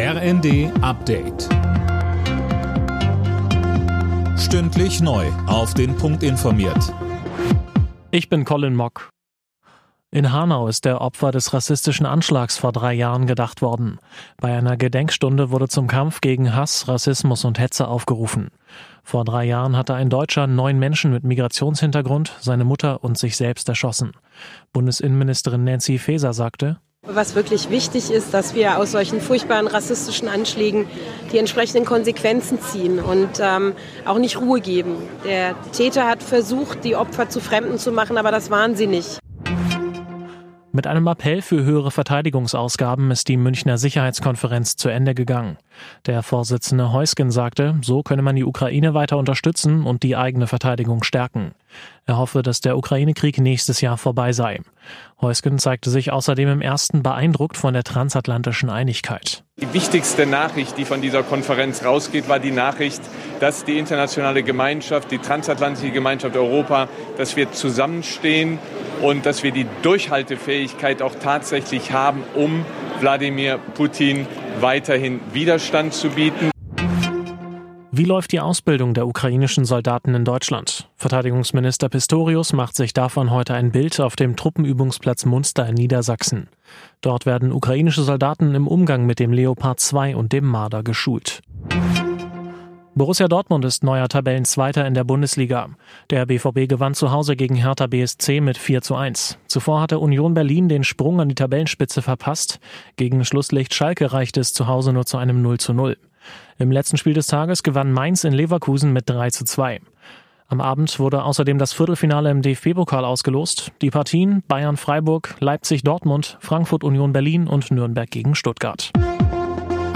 RND Update. Stündlich neu. Auf den Punkt informiert. Ich bin Colin Mock. In Hanau ist der Opfer des rassistischen Anschlags vor drei Jahren gedacht worden. Bei einer Gedenkstunde wurde zum Kampf gegen Hass, Rassismus und Hetze aufgerufen. Vor drei Jahren hatte ein Deutscher neun Menschen mit Migrationshintergrund, seine Mutter und sich selbst erschossen. Bundesinnenministerin Nancy Faeser sagte, was wirklich wichtig ist, dass wir aus solchen furchtbaren rassistischen Anschlägen die entsprechenden Konsequenzen ziehen und ähm, auch nicht Ruhe geben. Der Täter hat versucht, die Opfer zu Fremden zu machen, aber das waren sie nicht. Mit einem Appell für höhere Verteidigungsausgaben ist die Münchner Sicherheitskonferenz zu Ende gegangen. Der Vorsitzende Heusgen sagte, so könne man die Ukraine weiter unterstützen und die eigene Verteidigung stärken. Er hoffe, dass der Ukraine-Krieg nächstes Jahr vorbei sei. Heusgen zeigte sich außerdem im ersten beeindruckt von der transatlantischen Einigkeit. Die wichtigste Nachricht, die von dieser Konferenz rausgeht, war die Nachricht, dass die internationale Gemeinschaft, die transatlantische Gemeinschaft Europa, dass wir zusammenstehen und dass wir die Durchhaltefähigkeit auch tatsächlich haben, um Wladimir Putin weiterhin Widerstand zu bieten. Wie läuft die Ausbildung der ukrainischen Soldaten in Deutschland? Verteidigungsminister Pistorius macht sich davon heute ein Bild auf dem Truppenübungsplatz Munster in Niedersachsen. Dort werden ukrainische Soldaten im Umgang mit dem Leopard 2 und dem Marder geschult. Borussia Dortmund ist neuer Tabellenzweiter in der Bundesliga. Der BVB gewann zu Hause gegen Hertha BSC mit 4 zu 1. Zuvor hatte Union Berlin den Sprung an die Tabellenspitze verpasst. Gegen Schlusslicht Schalke reichte es zu Hause nur zu einem 0 zu 0. Im letzten Spiel des Tages gewann Mainz in Leverkusen mit 3 zu 2. Am Abend wurde außerdem das Viertelfinale im DFB-Pokal ausgelost. Die Partien Bayern-Freiburg, Leipzig-Dortmund, Frankfurt-Union Berlin und Nürnberg gegen Stuttgart.